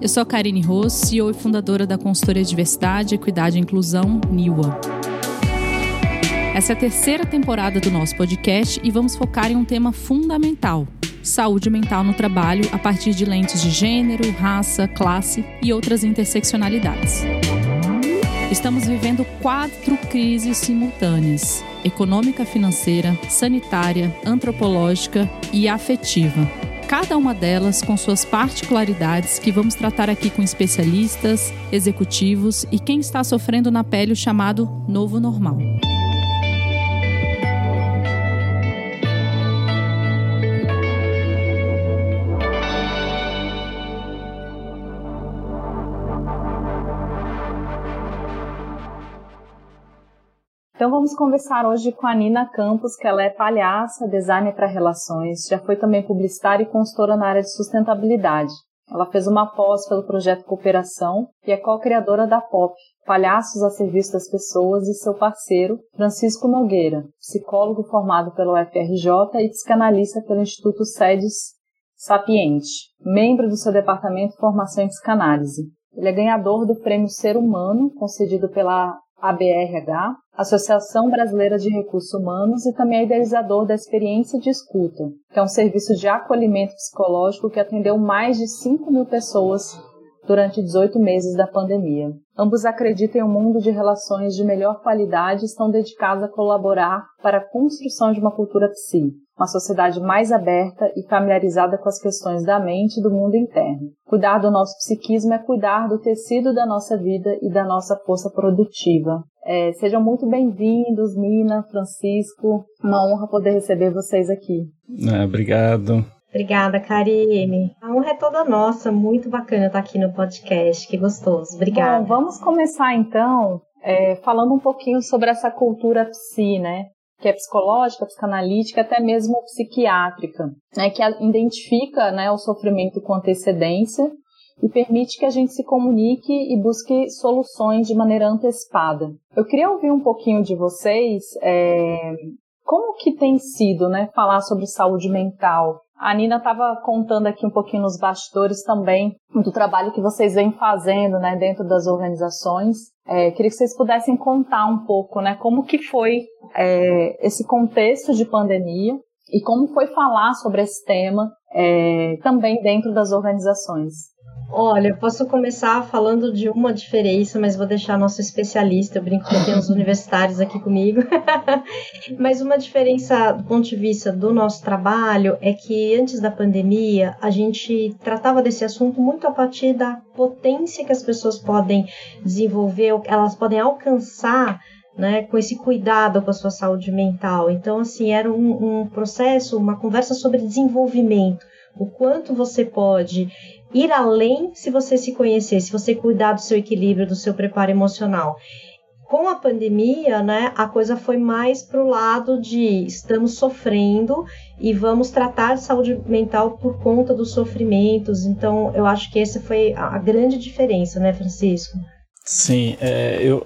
Eu sou a Karine Ross, CEO e fundadora da consultoria Diversidade, Equidade e Inclusão, NIWA. Essa é a terceira temporada do nosso podcast e vamos focar em um tema fundamental: saúde mental no trabalho a partir de lentes de gênero, raça, classe e outras interseccionalidades. Estamos vivendo quatro crises simultâneas: econômica, financeira, sanitária, antropológica e afetiva. Cada uma delas com suas particularidades que vamos tratar aqui com especialistas, executivos e quem está sofrendo na pele o chamado novo normal. Então vamos conversar hoje com a Nina Campos, que ela é palhaça, designer para relações, já foi também publicitária e consultora na área de sustentabilidade. Ela fez uma pós pelo projeto Cooperação e é co-criadora da POP, Palhaços a Serviço das Pessoas, e seu parceiro, Francisco Nogueira, psicólogo formado pelo FRJ e psicanalista pelo Instituto SEDES Sapiente, membro do seu departamento de formação em psicanálise. Ele é ganhador do Prêmio Ser Humano, concedido pela ABRH, Associação Brasileira de Recursos Humanos, e também é idealizador da Experiência de Escuta, que é um serviço de acolhimento psicológico que atendeu mais de 5 mil pessoas durante 18 meses da pandemia. Ambos acreditam em um mundo de relações de melhor qualidade e estão dedicados a colaborar para a construção de uma cultura psi, uma sociedade mais aberta e familiarizada com as questões da mente e do mundo interno. Cuidar do nosso psiquismo é cuidar do tecido da nossa vida e da nossa força produtiva. É, sejam muito bem-vindos, Nina, Francisco. Uma honra poder receber vocês aqui. É, obrigado. Obrigada, Karine. A honra é toda nossa. Muito bacana estar aqui no podcast. Que gostoso. Obrigada. Bom, vamos começar então é, falando um pouquinho sobre essa cultura psi, né? Que é psicológica, psicanalítica, até mesmo psiquiátrica, né? Que identifica né, o sofrimento com antecedência e permite que a gente se comunique e busque soluções de maneira antecipada. Eu queria ouvir um pouquinho de vocês é, como que tem sido, né, falar sobre saúde mental. A Nina estava contando aqui um pouquinho nos bastidores também do trabalho que vocês vêm fazendo, né, dentro das organizações. É, queria que vocês pudessem contar um pouco, né, como que foi é, esse contexto de pandemia e como foi falar sobre esse tema é, também dentro das organizações. Olha, eu posso começar falando de uma diferença, mas vou deixar nosso especialista, eu brinco que tem uns universitários aqui comigo. mas uma diferença do ponto de vista do nosso trabalho é que antes da pandemia, a gente tratava desse assunto muito a partir da potência que as pessoas podem desenvolver, elas podem alcançar né, com esse cuidado com a sua saúde mental. Então, assim, era um, um processo, uma conversa sobre desenvolvimento o quanto você pode ir além se você se conhecer, se você cuidar do seu equilíbrio, do seu preparo emocional. Com a pandemia, né, a coisa foi mais para o lado de estamos sofrendo e vamos tratar de saúde mental por conta dos sofrimentos. Então, eu acho que essa foi a grande diferença, né, Francisco? Sim, é, eu,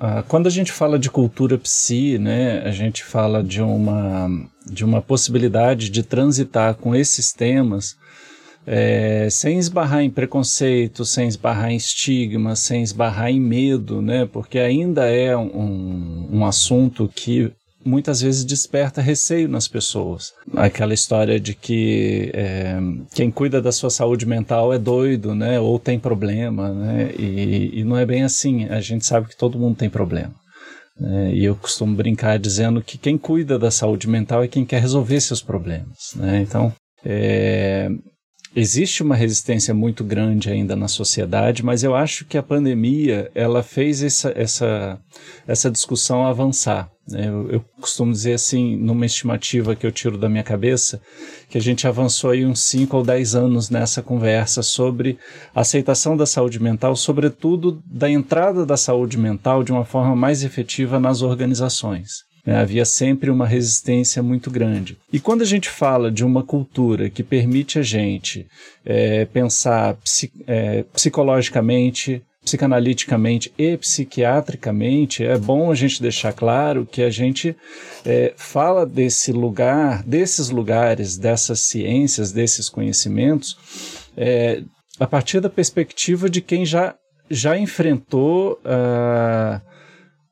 ah, quando a gente fala de cultura psi, né, a gente fala de uma, de uma possibilidade de transitar com esses temas é, sem esbarrar em preconceito, sem esbarrar em estigma, sem esbarrar em medo, né? Porque ainda é um, um assunto que muitas vezes desperta receio nas pessoas. Aquela história de que é, quem cuida da sua saúde mental é doido, né? Ou tem problema, né? E, e não é bem assim. A gente sabe que todo mundo tem problema. Né? E eu costumo brincar dizendo que quem cuida da saúde mental é quem quer resolver seus problemas. Né? Então, é, Existe uma resistência muito grande ainda na sociedade, mas eu acho que a pandemia ela fez essa, essa, essa discussão avançar. Né? Eu, eu, costumo dizer assim, numa estimativa que eu tiro da minha cabeça, que a gente avançou aí uns 5 ou 10 anos nessa conversa sobre a aceitação da saúde mental, sobretudo da entrada da saúde mental de uma forma mais efetiva nas organizações. Né? Havia sempre uma resistência muito grande. E quando a gente fala de uma cultura que permite a gente é, pensar é, psicologicamente, psicanaliticamente e psiquiatricamente, é bom a gente deixar claro que a gente é, fala desse lugar, desses lugares, dessas ciências, desses conhecimentos, é, a partir da perspectiva de quem já, já enfrentou uh,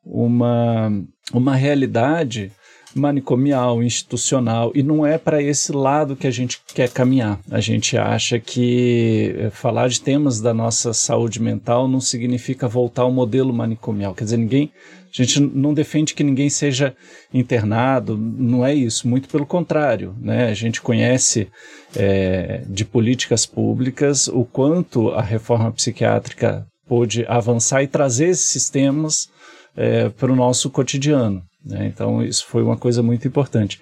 uma, uma realidade manicomial, institucional, e não é para esse lado que a gente quer caminhar. A gente acha que eh, falar de temas da nossa saúde mental não significa voltar ao modelo manicomial. Quer dizer, ninguém. A gente não defende que ninguém seja internado, não é isso, muito pelo contrário. Né? A gente conhece é, de políticas públicas o quanto a reforma psiquiátrica pôde avançar e trazer esses sistemas é, para o nosso cotidiano. Né? Então, isso foi uma coisa muito importante.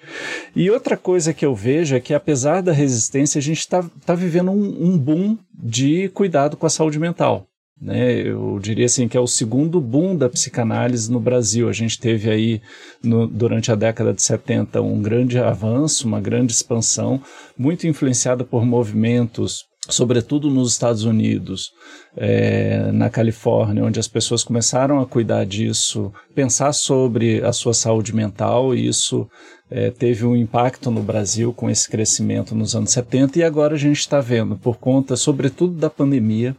E outra coisa que eu vejo é que, apesar da resistência, a gente está tá vivendo um, um, boom de cuidado com a saúde mental. Né? Eu diria assim que é o segundo boom da psicanálise no Brasil. A gente teve aí, no, durante a década de 70, um grande avanço, uma grande expansão, muito influenciada por movimentos sobretudo nos Estados Unidos, é, na Califórnia, onde as pessoas começaram a cuidar disso, pensar sobre a sua saúde mental, e isso é, teve um impacto no Brasil com esse crescimento nos anos 70, e agora a gente está vendo, por conta, sobretudo, da pandemia,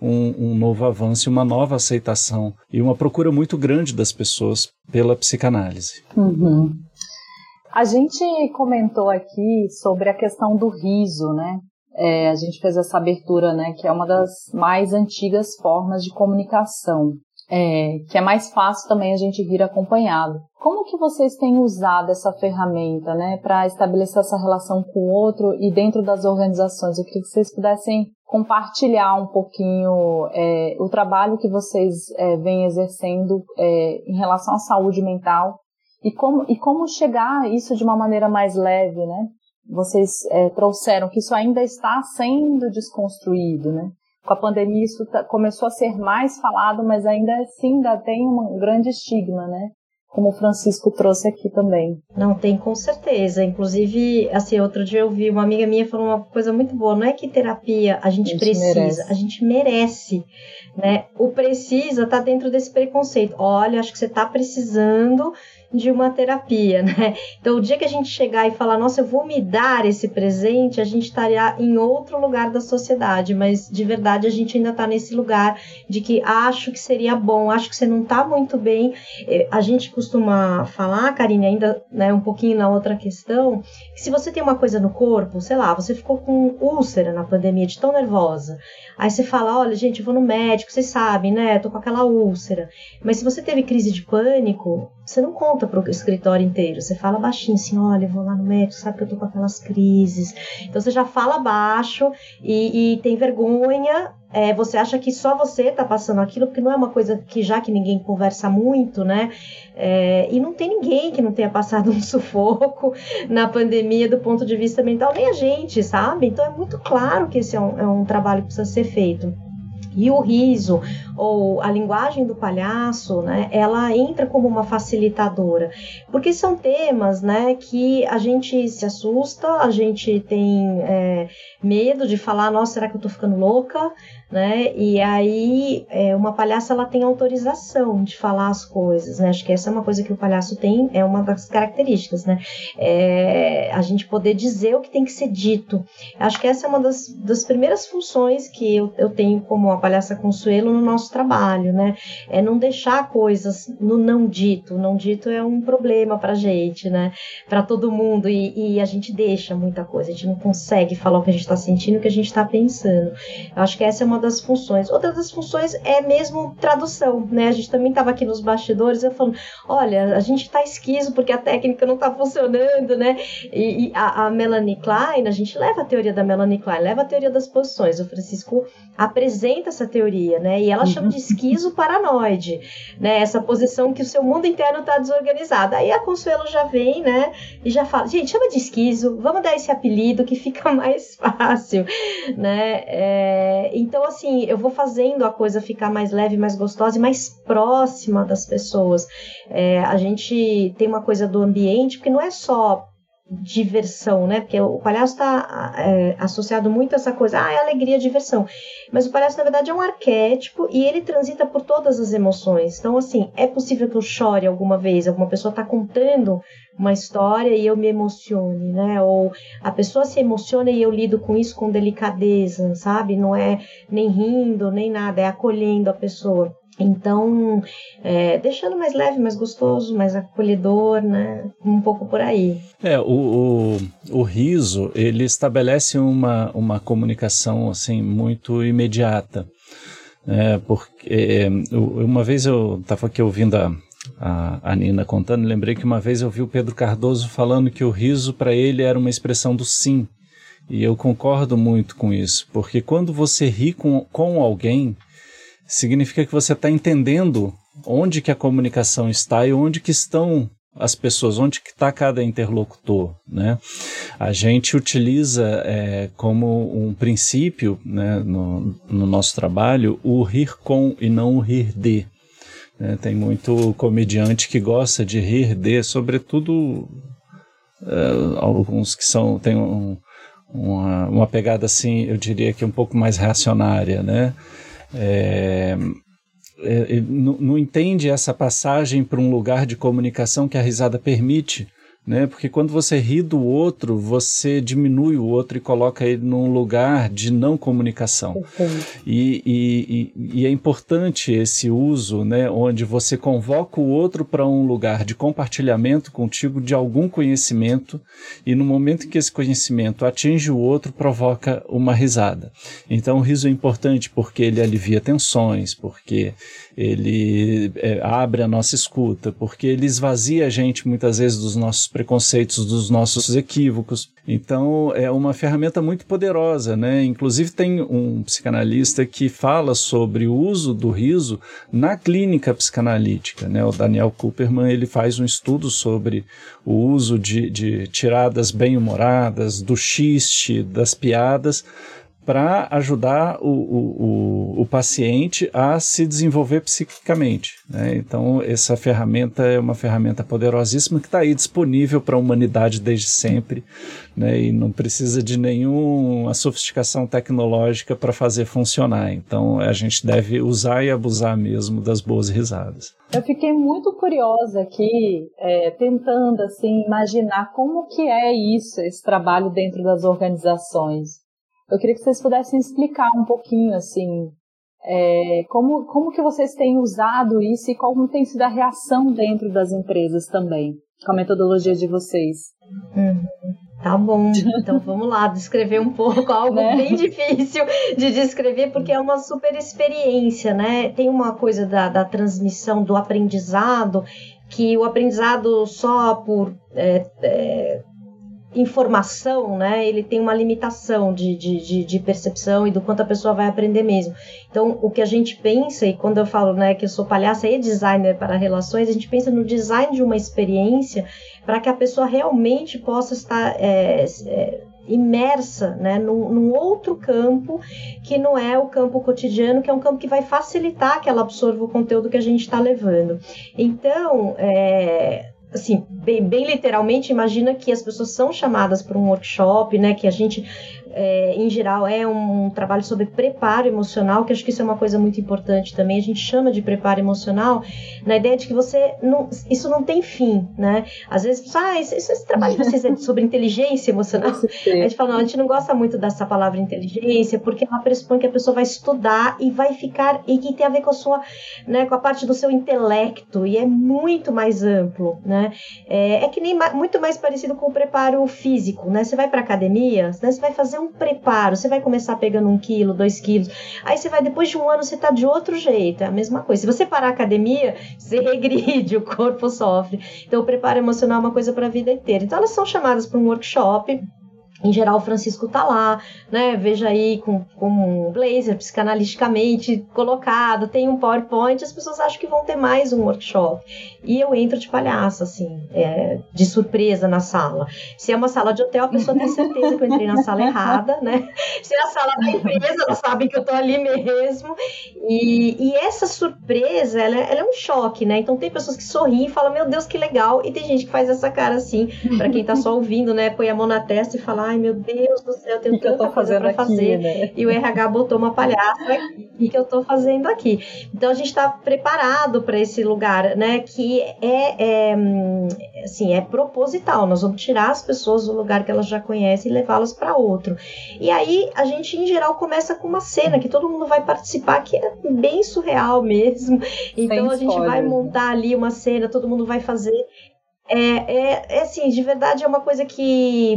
um, um, novo avanço, uma nova aceitação e uma procura muito grande das pessoas pela psicanálise. Uhum. A gente comentou aqui sobre a questão do riso, né? É, a gente fez essa abertura, né, que é uma das mais antigas formas de comunicação, é, que é mais fácil também a gente vir acompanhado. Como que vocês têm usado essa ferramenta, né, para estabelecer essa relação com o outro e dentro das organizações? Eu queria que vocês pudessem compartilhar um pouquinho é, o trabalho que vocês é, vêm exercendo é, em relação à saúde mental e como, e como chegar isso de uma maneira mais leve, né? Vocês é, trouxeram que isso ainda está sendo desconstruído, né? Com a pandemia isso tá, começou a ser mais falado, mas ainda assim ainda tem um grande estigma, né? Como o Francisco trouxe aqui também. Não tem, com certeza. Inclusive, assim, outro dia eu vi uma amiga minha falando uma coisa muito boa. Não é que terapia a gente, a gente precisa, merece. a gente merece, né? O precisa tá dentro desse preconceito. Olha, acho que você tá precisando de uma terapia, né? Então, o dia que a gente chegar e falar, nossa, eu vou me dar esse presente, a gente estaria em outro lugar da sociedade, mas de verdade a gente ainda está nesse lugar de que acho que seria bom, acho que você não está muito bem. É, a gente costuma falar, Karine, ainda né, um pouquinho na outra questão, que se você tem uma coisa no corpo, sei lá, você ficou com úlcera na pandemia, de tão nervosa, aí você fala, olha, gente, eu vou no médico, vocês sabem, né? Tô com aquela úlcera. Mas se você teve crise de pânico, você não conta para o escritório inteiro. Você fala baixinho assim, olha, vou lá no médico, sabe que eu tô com aquelas crises. Então você já fala baixo e, e tem vergonha. É, você acha que só você tá passando aquilo, porque não é uma coisa que já que ninguém conversa muito, né? É, e não tem ninguém que não tenha passado um sufoco na pandemia do ponto de vista mental, nem a gente, sabe? Então é muito claro que esse é um, é um trabalho que precisa ser feito. E o riso ou a linguagem do palhaço, né, ela entra como uma facilitadora, porque são temas, né, que a gente se assusta, a gente tem é, medo de falar, nossa, será que eu tô ficando louca, né? E aí é, uma palhaça ela tem autorização de falar as coisas, né? Acho que essa é uma coisa que o palhaço tem, é uma das características, né? É, a gente poder dizer o que tem que ser dito. Acho que essa é uma das, das primeiras funções que eu, eu tenho como palhaça Consuelo no nosso trabalho, né? É não deixar coisas no não dito. O não dito é um problema pra gente, né? Para todo mundo e, e, a gente deixa muita coisa. A gente não consegue falar o que a gente está sentindo, o que a gente está pensando. Eu acho que essa é uma das funções. Outra das funções é mesmo tradução, né? A gente também estava aqui nos bastidores, eu falando, olha, a gente está esquiso porque a técnica não está funcionando, né? E, e a, a, Melanie Klein, a gente leva a teoria da Melanie Klein, leva a teoria das posições. O Francisco apresenta essa teoria, né? E ela chama de esquizo paranoide, né? Essa posição que o seu mundo interno está desorganizado. Aí a Consuelo já vem, né? E já fala, gente, chama de esquizo, vamos dar esse apelido que fica mais fácil, né? É, então, assim, eu vou fazendo a coisa ficar mais leve, mais gostosa e mais próxima das pessoas. É, a gente tem uma coisa do ambiente, porque não é só diversão, né? Porque o palhaço está é, associado muito a essa coisa, ah, é alegria, diversão. Mas o palhaço, na verdade, é um arquétipo e ele transita por todas as emoções. Então, assim, é possível que eu chore alguma vez, alguma pessoa está contando uma história e eu me emocione, né? Ou a pessoa se emociona e eu lido com isso com delicadeza, sabe? Não é nem rindo, nem nada, é acolhendo a pessoa. Então, é, deixando mais leve, mais gostoso, mais acolhedor, né? Um pouco por aí. É, o, o, o riso, ele estabelece uma, uma comunicação, assim, muito imediata. É, porque é, uma vez eu estava aqui ouvindo a, a, a Nina contando, lembrei que uma vez eu vi o Pedro Cardoso falando que o riso para ele era uma expressão do sim. E eu concordo muito com isso, porque quando você ri com, com alguém, significa que você está entendendo onde que a comunicação está e onde que estão as pessoas, onde que está cada interlocutor, né? A gente utiliza é, como um princípio né, no, no, nosso trabalho o rir com e não o rir de. Né? Tem muito comediante que gosta de rir de, sobretudo é, alguns que são têm um, uma, uma pegada assim, eu diria que um pouco mais reacionária, né? É, é, não, não entende essa passagem para um lugar de comunicação que a risada permite né? Porque quando você ri do outro, você diminui o outro e coloca ele num lugar de não comunicação. E, e, e, e, é importante esse uso, né? Onde você convoca o outro para um lugar de compartilhamento contigo de algum conhecimento e no momento que esse conhecimento atinge o outro, provoca uma risada. Então o riso é importante porque ele alivia tensões, porque ele é, abre a nossa escuta, porque ele esvazia a gente muitas vezes dos nossos preconceitos, dos nossos equívocos. Então é uma ferramenta muito poderosa, né? Inclusive tem um psicanalista que fala sobre o uso do riso na clínica psicanalítica, né? O Daniel Cooperman ele faz um estudo sobre o uso de, de tiradas bem-humoradas, do xiste, das piadas para ajudar o, o, o, paciente a se desenvolver psiquicamente. Né? Então, essa ferramenta é uma ferramenta poderosíssima que está aí disponível para a humanidade desde sempre né? e não precisa de nenhuma sofisticação tecnológica para fazer funcionar. Então, a gente deve usar e abusar mesmo das boas risadas. Eu fiquei muito curiosa aqui, é, tentando assim imaginar como que é isso, esse trabalho dentro das organizações. Eu queria que vocês pudessem explicar um pouquinho, assim, é, como, como que vocês têm usado isso e como tem sido a reação dentro das empresas também, com a metodologia de vocês. Uhum. Tá bom, então vamos lá, descrever um pouco algo né? bem difícil de descrever, porque é uma super experiência, né? Tem uma coisa da, da transmissão do aprendizado, que o aprendizado só por é, é, informação, né, ele tem uma limitação de, de, de, percepção e do quanto a pessoa vai aprender mesmo. Então, o que a gente pensa, e quando eu falo né, que eu sou palhaça e designer para relações, a gente pensa no design de uma experiência para que a pessoa realmente possa estar é, é, imersa né, num, num, outro campo que não é o campo cotidiano, que é um campo que vai facilitar que ela absorva o conteúdo que a gente está levando. Então, é, assim, bem, bem, literalmente, imagina que as pessoas são chamadas para um workshop, né? Que a gente é, em geral, é um trabalho sobre preparo emocional, que acho que isso é uma coisa muito importante também. A gente chama de preparo emocional na ideia de que você não, isso não tem fim, né? Às vezes, ah, esse, esse trabalho de vocês é sobre inteligência emocional. A gente fala, não, a gente não gosta muito dessa palavra inteligência, porque ela pressupõe que a pessoa vai estudar e vai ficar, e que tem a ver com a sua, né, com a parte do seu intelecto, e é muito mais amplo, né? É, é que nem muito mais parecido com o preparo físico, né? Você vai para academia, né, você vai fazer um preparo. Você vai começar pegando um quilo, dois quilos. Aí você vai, depois de um ano, você tá de outro jeito. É a mesma coisa. Se você parar a academia, você regride, o corpo sofre. Então, o preparo emocional é uma coisa para a vida inteira. Então, elas são chamadas para um workshop em geral, o Francisco tá lá, né? Veja aí com, com um blazer psicanaliticamente colocado, tem um PowerPoint, as pessoas acham que vão ter mais um workshop. E eu entro de palhaço, assim, é, de surpresa na sala. Se é uma sala de hotel, a pessoa tem certeza que eu entrei na sala errada, né? Se é a sala da empresa, elas sabem que eu tô ali mesmo. E, e essa surpresa, ela, é, ela, é um choque, né? Então tem pessoas que sorriem e falam, meu Deus, que legal. E tem gente que faz essa cara assim, para quem tá só ouvindo, né? Põe a mão na testa e fala, ai meu Deus do céu, eu tenho que tanta que coisa para fazer. Né? E o RH botou uma palhaça aqui que eu estou fazendo aqui. Então a gente está preparado para esse lugar, né? Que é, é, assim, é proposital. Nós vamos tirar as pessoas do lugar que elas já conhecem e levá-las para outro. E aí a gente, em geral, começa com uma cena que todo mundo vai participar, que é bem surreal mesmo. Então a gente vai montar ali uma cena, todo mundo vai fazer. É, é, é assim, de verdade é uma coisa que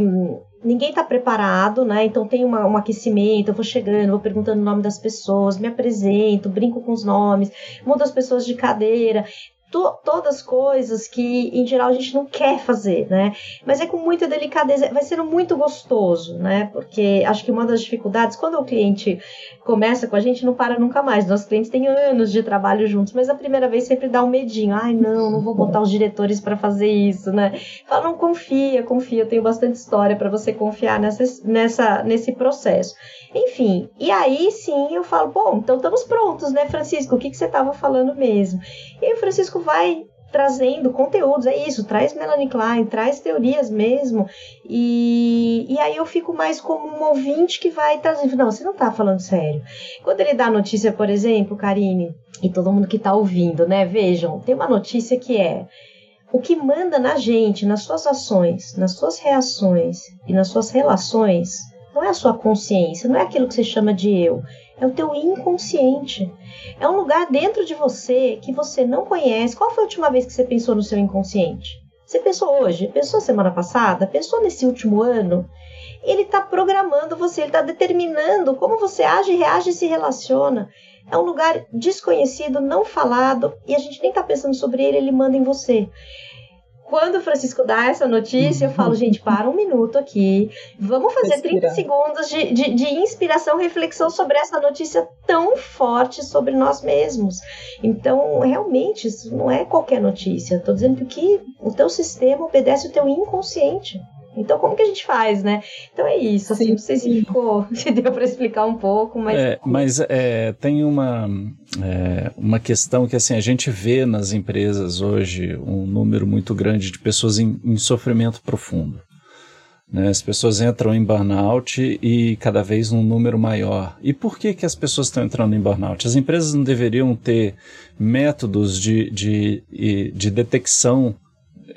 ninguém está preparado, né? Então tem uma, um aquecimento, eu vou chegando, vou perguntando o nome das pessoas, me apresento, brinco com os nomes, mudo as pessoas de cadeira to, todas coisas que, em geral, a gente não quer fazer, né? Mas é com muita delicadeza, vai sendo muito gostoso, né? Porque acho que uma das dificuldades, quando o cliente começa com a gente, não para nunca mais. Nossos clientes têm anos de trabalho juntos, mas a primeira vez sempre dá um medinho. Ai, não, não vou botar os diretores para fazer isso, né? Fala, não confia, confia. Eu tenho bastante história para você confiar nessa, nessa, nesse processo. Enfim, e aí sim eu falo, bom, então estamos prontos, né, Francisco? O que, que você estava falando mesmo? E aí o Francisco vai trazendo conteúdos, é isso, traz Melanie Klein, traz teorias mesmo, e, e aí eu fico mais como um ouvinte que vai trazendo, não, você não está falando sério. Quando ele dá notícia, por exemplo, Karine, e todo mundo que está ouvindo, né, vejam, tem uma notícia que é, o que manda na gente, nas suas ações, nas suas reações e nas suas relações, não é a sua consciência, não é aquilo que você chama de eu, é o teu inconsciente. É um lugar dentro de você que você não conhece. Qual foi a última vez que você pensou no seu inconsciente? Você pensou hoje? Pensou semana passada? Pensou nesse último ano? Ele está programando você, ele está determinando como você age, reage e se relaciona. É um lugar desconhecido, não falado, e a gente nem está pensando sobre ele, ele manda em você quando o Francisco dá essa notícia, eu falo, gente, para um minuto aqui. Vamos fazer Respirar. 30 segundos de, de, de, inspiração, reflexão sobre essa notícia tão forte sobre nós mesmos. Então, realmente, isso não é qualquer notícia. Estou dizendo que o teu sistema obedece o teu inconsciente. Então, como que a gente faz, né? Então é isso, assim, sim, não sei se ficou, se deu para explicar um pouco, mas... É, mas é, tem uma, é, uma questão que, assim, a gente vê nas empresas hoje um número muito grande de pessoas em, em sofrimento profundo. Né? As pessoas entram em burnout e cada vez um número maior. E por que, que as pessoas estão entrando em burnout? As empresas não deveriam ter métodos de, de, de detecção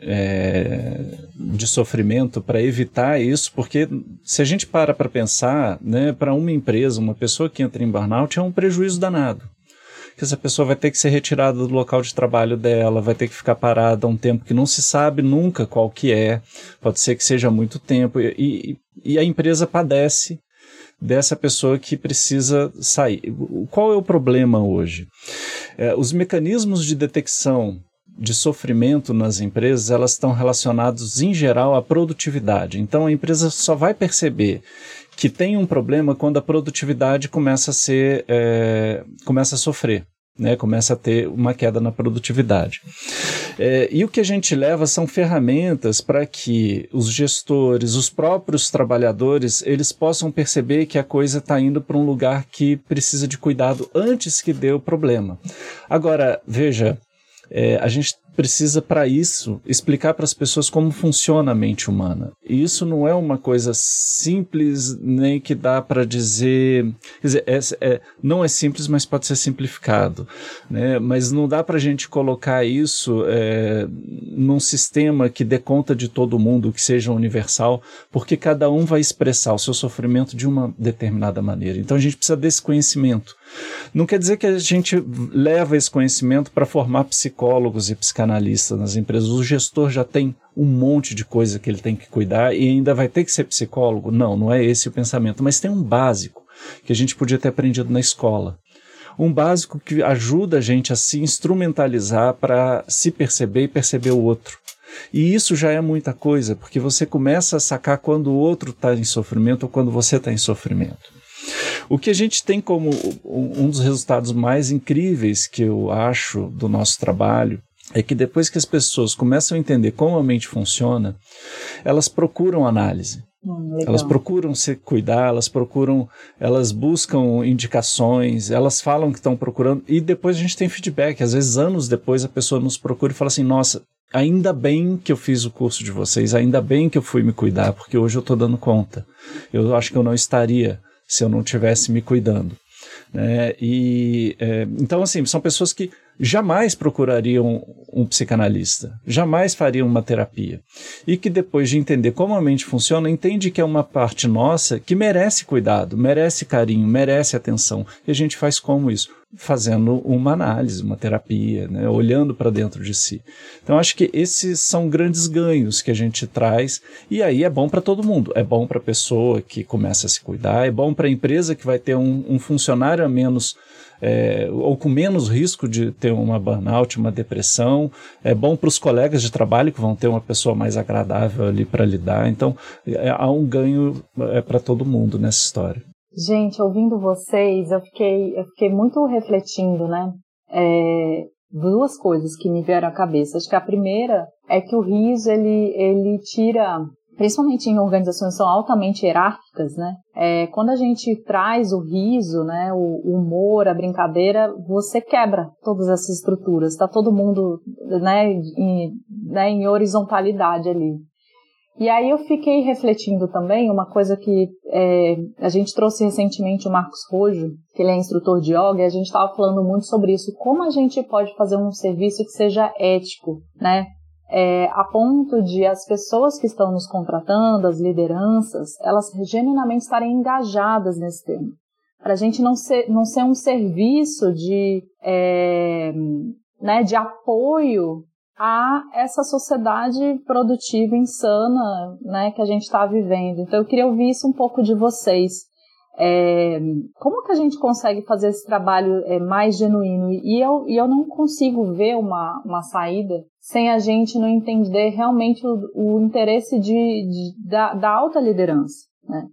é, de sofrimento para evitar isso, porque se a gente para para pensar, né, para uma empresa, uma pessoa que entra em burnout é um prejuízo danado. Que essa pessoa vai ter que ser retirada do local de trabalho dela, vai ter que ficar parada um tempo que não se sabe nunca qual que é, pode ser que seja muito tempo, e, e a empresa padece dessa pessoa que precisa sair. Qual é o problema hoje? É, os mecanismos de detecção de sofrimento nas empresas, elas estão relacionadas em geral à produtividade. Então a empresa só vai perceber que tem um problema quando a produtividade começa a ser é, começa a sofrer. Né, começa a ter uma queda na produtividade. É, e o que a gente leva são ferramentas para que os gestores, os próprios trabalhadores, eles possam perceber que a coisa está indo para um lugar que precisa de cuidado antes que dê o problema. Agora, veja, é, a gente precisa, para isso, explicar para as pessoas como funciona a mente humana. E isso não é uma coisa simples, nem que dá para dizer. Quer dizer, é, é, não é simples, mas pode ser simplificado. Né? Mas não dá para a gente colocar isso é, num sistema que dê conta de todo mundo, que seja universal, porque cada um vai expressar o seu sofrimento de uma determinada maneira. Então a gente precisa desse conhecimento. Não quer dizer que a gente leva esse conhecimento para formar psicólogos e psicanalistas nas empresas. O gestor já tem um monte de coisa que ele tem que cuidar e ainda vai ter que ser psicólogo? Não, não é esse o pensamento. Mas tem um básico que a gente podia ter aprendido na escola. Um básico que ajuda a gente a se instrumentalizar para se perceber e perceber o outro. E isso já é muita coisa, porque você começa a sacar quando o outro está em sofrimento ou quando você está em sofrimento. O que a gente tem como um dos resultados mais incríveis que eu acho do nosso trabalho é que depois que as pessoas começam a entender como a mente funciona, elas procuram análise. Hum, elas procuram se cuidar, elas procuram, elas buscam indicações, elas falam que estão procurando e depois a gente tem feedback. Às vezes, anos depois, a pessoa nos procura e fala assim: Nossa, ainda bem que eu fiz o curso de vocês, ainda bem que eu fui me cuidar, porque hoje eu estou dando conta. Eu acho que eu não estaria se eu não estivesse me cuidando. Né? E, é, então, assim, são pessoas que jamais procurariam um psicanalista, jamais fariam uma terapia. E que depois de entender como a mente funciona, entende que é uma parte nossa que merece cuidado, merece carinho, merece atenção. E a gente faz como isso? Fazendo uma análise, uma terapia, né? olhando para dentro de si. Então, acho que esses são grandes ganhos que a gente traz. E aí é bom para todo mundo. É bom para a pessoa que começa a se cuidar, é bom para a empresa que vai ter um, um funcionário a menos é, ou com menos risco de ter uma burnout, uma depressão. É bom para os colegas de trabalho que vão ter uma pessoa mais agradável ali para lidar. Então, é, há um ganho é, para todo mundo nessa história. Gente, ouvindo vocês, eu fiquei, eu fiquei muito refletindo, né? É, duas coisas que me vieram à cabeça. Acho que a primeira é que o riso ele, ele tira principalmente em organizações que são altamente hierárquicas, né? É, quando a gente traz o riso, né, o, o, humor, a brincadeira, você quebra todas essas estruturas. Está todo mundo, né, em, né, em horizontalidade ali. E aí eu fiquei refletindo também uma coisa que é, a gente trouxe recentemente o Marcos Rojo, que ele é instrutor de yoga, e a gente estava falando muito sobre isso, como a gente pode fazer um serviço que seja ético, né? É, a ponto de as pessoas que estão nos contratando, as lideranças, elas genuinamente estarem engajadas nesse tema. Para a gente não ser, não ser um serviço de, é, né, de apoio a essa sociedade produtiva insana né, que a gente está vivendo. Então eu queria ouvir isso um pouco de vocês. É, como que a gente consegue fazer esse trabalho é, mais genuíno? E eu, e eu não consigo ver uma, uma saída sem a gente não entender realmente o, o interesse de, de da, da, alta liderança, né?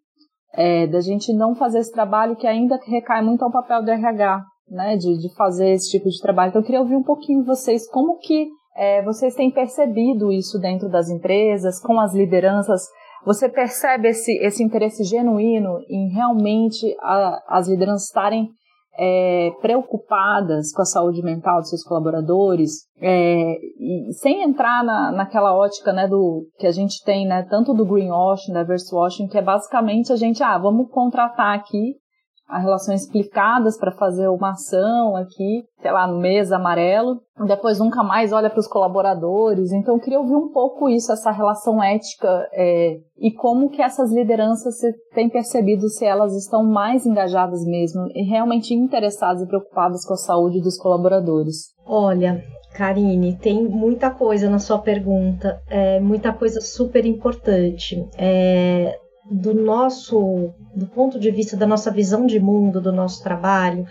É, da gente não fazer esse trabalho que ainda recai muito ao papel do RH, né? De, de fazer esse tipo de trabalho. Então eu queria ouvir um pouquinho vocês, como que é, vocês têm percebido isso dentro das empresas, com as lideranças, você percebe esse, esse interesse genuíno em realmente a, as lideranças estarem é, preocupadas com a saúde mental dos seus colaboradores, é, e sem entrar na, naquela ótica né, do que a gente tem, né, tanto do greenwashing, da washing, que é basicamente a gente, ah, vamos contratar aqui a relações explicadas para fazer uma ação aqui, sei lá, no mês amarelo, depois nunca mais olha para os colaboradores. Então, eu queria ouvir um pouco isso, essa relação ética é, e como que essas lideranças se têm percebido se elas estão mais engajadas mesmo e realmente interessadas e preocupadas com a saúde dos colaboradores. Olha, Karine, tem muita coisa na sua pergunta, é, muita coisa super importante. É, do nosso, do ponto de vista da nossa visão de mundo, do nosso trabalho,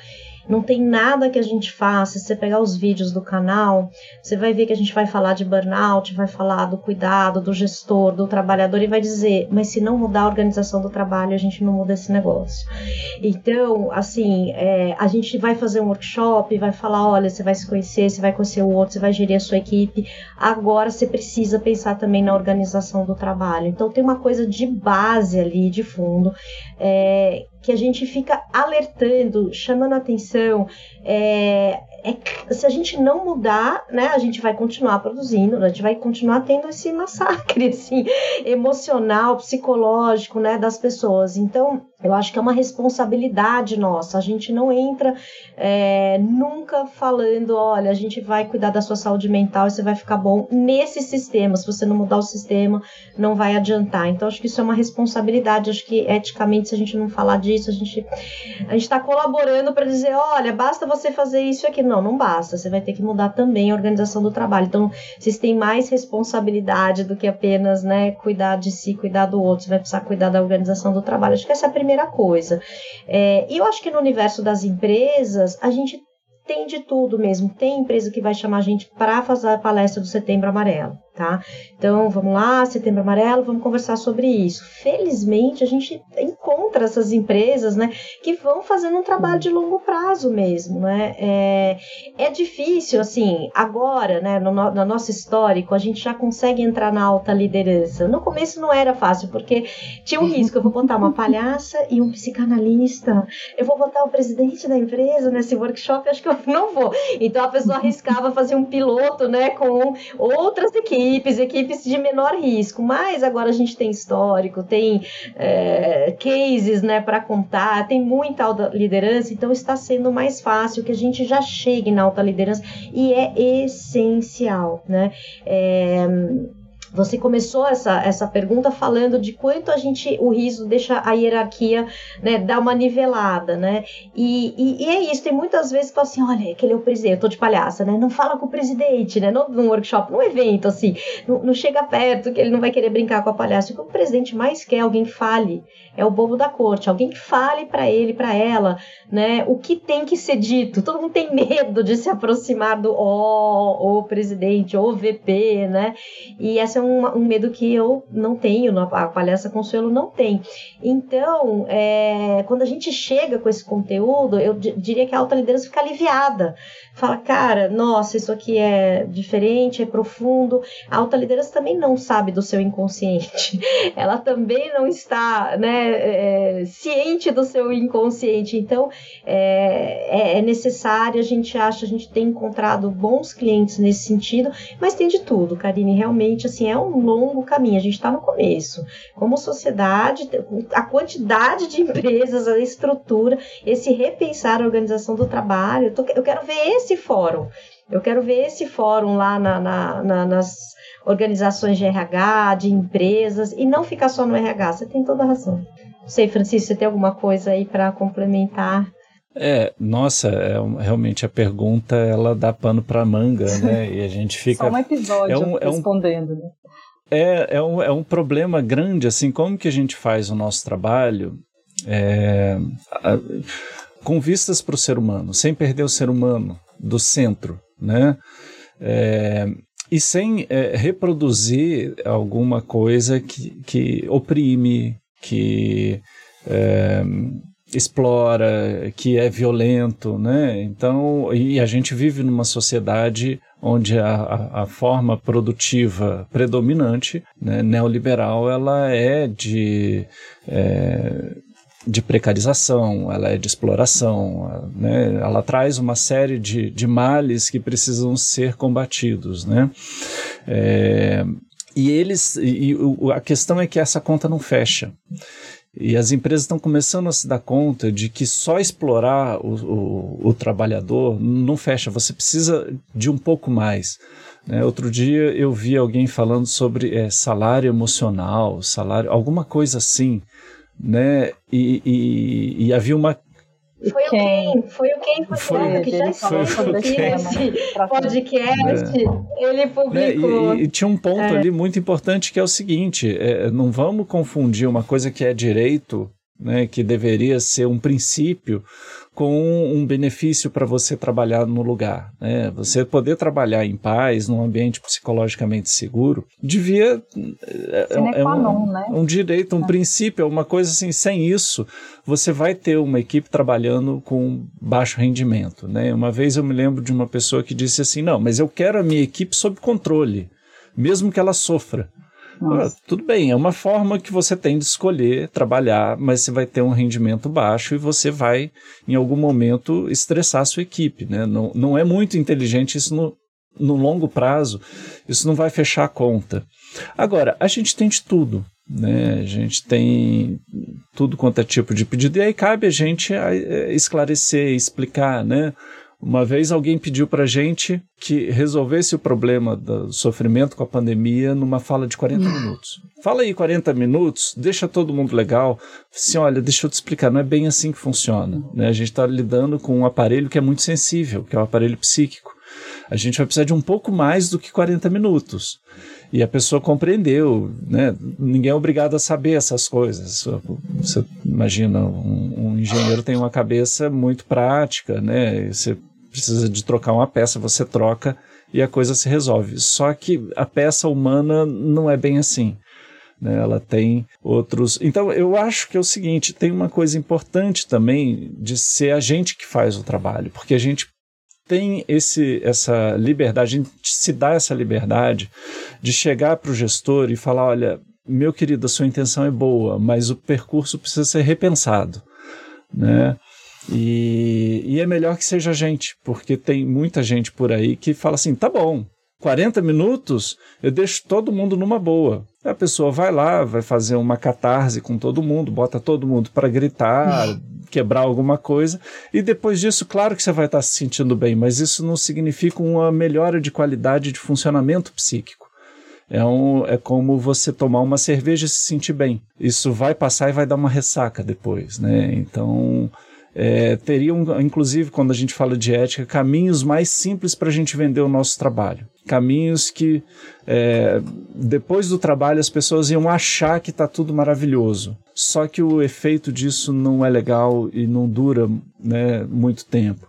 não tem nada que a gente faça. Se você pegar os vídeos do canal, você vai ver que a gente vai falar de burnout, vai falar do cuidado, do gestor, do trabalhador e vai dizer, mas se não mudar a organização do trabalho, a gente não muda esse negócio. Então, assim, é, a gente vai fazer um workshop, vai falar, olha, você vai se conhecer, você vai conhecer o outro, você vai gerir a sua equipe. Agora você precisa pensar também na organização do trabalho. Então tem uma coisa de base ali, de fundo, é, que a gente fica alertando, chamando atenção. É, é, se a gente não mudar, né, a gente vai continuar produzindo, a gente vai continuar tendo esse massacre assim, emocional, psicológico, né, das pessoas. Então, eu acho que é uma responsabilidade nossa. A gente não entra é, nunca falando, olha, a gente vai cuidar da sua saúde mental e você vai ficar bom nesse sistema. Se você não mudar o sistema, não vai adiantar. Então, acho que isso é uma responsabilidade. Acho que eticamente, se a gente não falar disso, a gente a está colaborando para dizer, olha, basta você fazer isso aqui. Não, não basta. Você vai ter que mudar também a organização do trabalho. Então, vocês têm mais responsabilidade do que apenas, né, cuidar de si, cuidar do outro. Você vai precisar cuidar da organização do trabalho. Acho que essa é a primeira primeira coisa. É, e eu acho que no universo das empresas, a gente tem de tudo mesmo. Tem empresa que vai chamar a gente para fazer a palestra do Setembro Amarelo. tá? Então, vamos lá, setembro amarelo, vamos conversar sobre isso. Felizmente, a gente encontra essas empresas, né, que vão fazendo um trabalho de longo prazo mesmo, né? É, é difícil, assim, agora, né, no, no nosso histórico, a gente já consegue entrar na alta liderança. No começo não era fácil, porque tinha um risco, eu vou botar uma palhaça e um psicanalista, eu vou botar o presidente da empresa nesse workshop, acho que eu não vou. Então, a pessoa arriscava fazer um piloto, né, com outras equipes, equipes, de menor risco, mas agora a gente tem histórico, tem é, cases né, para contar, tem muita alta liderança, então está sendo mais fácil que a gente já chegue na alta liderança e é essencial. Né? É, você começou essa, essa pergunta falando de quanto a gente, o riso deixa a hierarquia, né, dar uma nivelada, né? E, e, e é isso, tem muitas vezes que fala assim, olha, aquele é o presidente, eu tô de palhaça, né? Não fala com o presidente, né? Não num workshop, num evento, assim, não, não chega perto que ele não vai querer brincar com a palhaça. O que o presidente mais quer, alguém fale, é o bobo da corte, alguém que fale para ele, para ela, né? O que tem que ser dito. Todo mundo tem medo de se aproximar do ó, o presidente, ou VP, né? E essa é um, um medo que eu não tenho, a palhaça Consuelo não tem. Então, é, quando a gente chega com esse conteúdo, eu diria que a alta liderança fica aliviada. Fala, cara, nossa, isso aqui é diferente, é profundo. A alta liderança também não sabe do seu inconsciente. Ela também não está, né, é, ciente do seu inconsciente. Então, é, é, é necessário, a gente acha, a gente tem encontrado bons clientes nesse sentido, mas tem de tudo, Karine. Realmente, assim, é um longo caminho. A gente está no começo. Como sociedade, a quantidade de empresas, a estrutura, esse repensar a organização do trabalho. Eu quero ver esse fórum. Eu quero ver esse fórum lá na, na, na, nas organizações de RH, de empresas, e não ficar só no RH. Você tem toda a razão. Não sei, Francisco, você tem alguma coisa aí para complementar? É, nossa, é, realmente a pergunta ela dá pano para manga, né? E a gente fica. Só um episódio é um, respondendo, é um, né? É, é, um, é um problema grande, assim, como que a gente faz o nosso trabalho é, a, com vistas para o ser humano, sem perder o ser humano do centro, né? É, e sem é, reproduzir alguma coisa que, que oprime, que é, explora, que é violento, né? Então, e a gente vive numa sociedade onde a, a, forma produtiva predominante, né, neoliberal, ela é de é, de precarização, ela é de exploração, né? ela traz uma série de, de males que precisam ser combatidos. Né? É, e eles, e a questão é que essa conta não fecha. E as empresas estão começando a se dar conta de que só explorar o, o, o trabalhador não fecha, você precisa de um pouco mais. Né? Outro dia eu vi alguém falando sobre é, salário emocional, salário, alguma coisa assim né? E, e, e havia uma foi o quem? Foi o quem foi, que já falou sobre esse podcast. É. Ele publicou. É, e, e, tinha um ponto é. ali muito importante que é o seguinte: é, não vamos confundir uma coisa que é direito, né, que deveria ser um princípio, com um benefício para você trabalhar no lugar. Né? Você poder trabalhar em paz, num ambiente psicologicamente seguro, devia. É, é um, né? um direito, um é. princípio, é uma coisa assim. Sem isso, você vai ter uma equipe trabalhando com baixo rendimento. Né? Uma vez eu me lembro de uma pessoa que disse assim: não, mas eu quero a minha equipe sob controle, mesmo que ela sofra. Ah, tudo bem, é uma forma que você tem de escolher trabalhar, mas você vai ter um rendimento baixo e você vai, em algum momento, estressar a sua equipe. Né? Não, não é muito inteligente isso no, no longo prazo, isso não vai fechar a conta. Agora, a gente tem de tudo. Né? A gente tem tudo quanto é tipo de pedido, e aí cabe a gente é, esclarecer, explicar, né? Uma vez alguém pediu para gente que resolvesse o problema do sofrimento com a pandemia numa fala de 40 hum. minutos. Fala aí 40 minutos, deixa todo mundo legal. Assim, olha, deixa eu te explicar, não é bem assim que funciona. Né? A gente está lidando com um aparelho que é muito sensível, que é o aparelho psíquico. A gente vai precisar de um pouco mais do que 40 minutos. E a pessoa compreendeu, né? Ninguém é obrigado a saber essas coisas. Você imagina, um, um engenheiro tem uma cabeça muito prática, né? Você precisa de trocar uma peça, você troca e a coisa se resolve. Só que a peça humana não é bem assim. Né? Ela tem outros. Então, eu acho que é o seguinte: tem uma coisa importante também de ser a gente que faz o trabalho, porque a gente tem esse, essa liberdade, a gente se dá essa liberdade de chegar para o gestor e falar: olha, meu querido, a sua intenção é boa, mas o percurso precisa ser repensado. Né? E, e é melhor que seja gente, porque tem muita gente por aí que fala assim: tá bom, 40 minutos eu deixo todo mundo numa boa. A pessoa vai lá, vai fazer uma catarse com todo mundo, bota todo mundo para gritar, quebrar alguma coisa, e depois disso, claro que você vai estar se sentindo bem, mas isso não significa uma melhora de qualidade de funcionamento psíquico. É, um, é como você tomar uma cerveja e se sentir bem. Isso vai passar e vai dar uma ressaca depois, né? Então, é, teriam, inclusive, quando a gente fala de ética, caminhos mais simples para a gente vender o nosso trabalho. Caminhos que, é, depois do trabalho, as pessoas iam achar que está tudo maravilhoso. Só que o efeito disso não é legal e não dura né, muito tempo.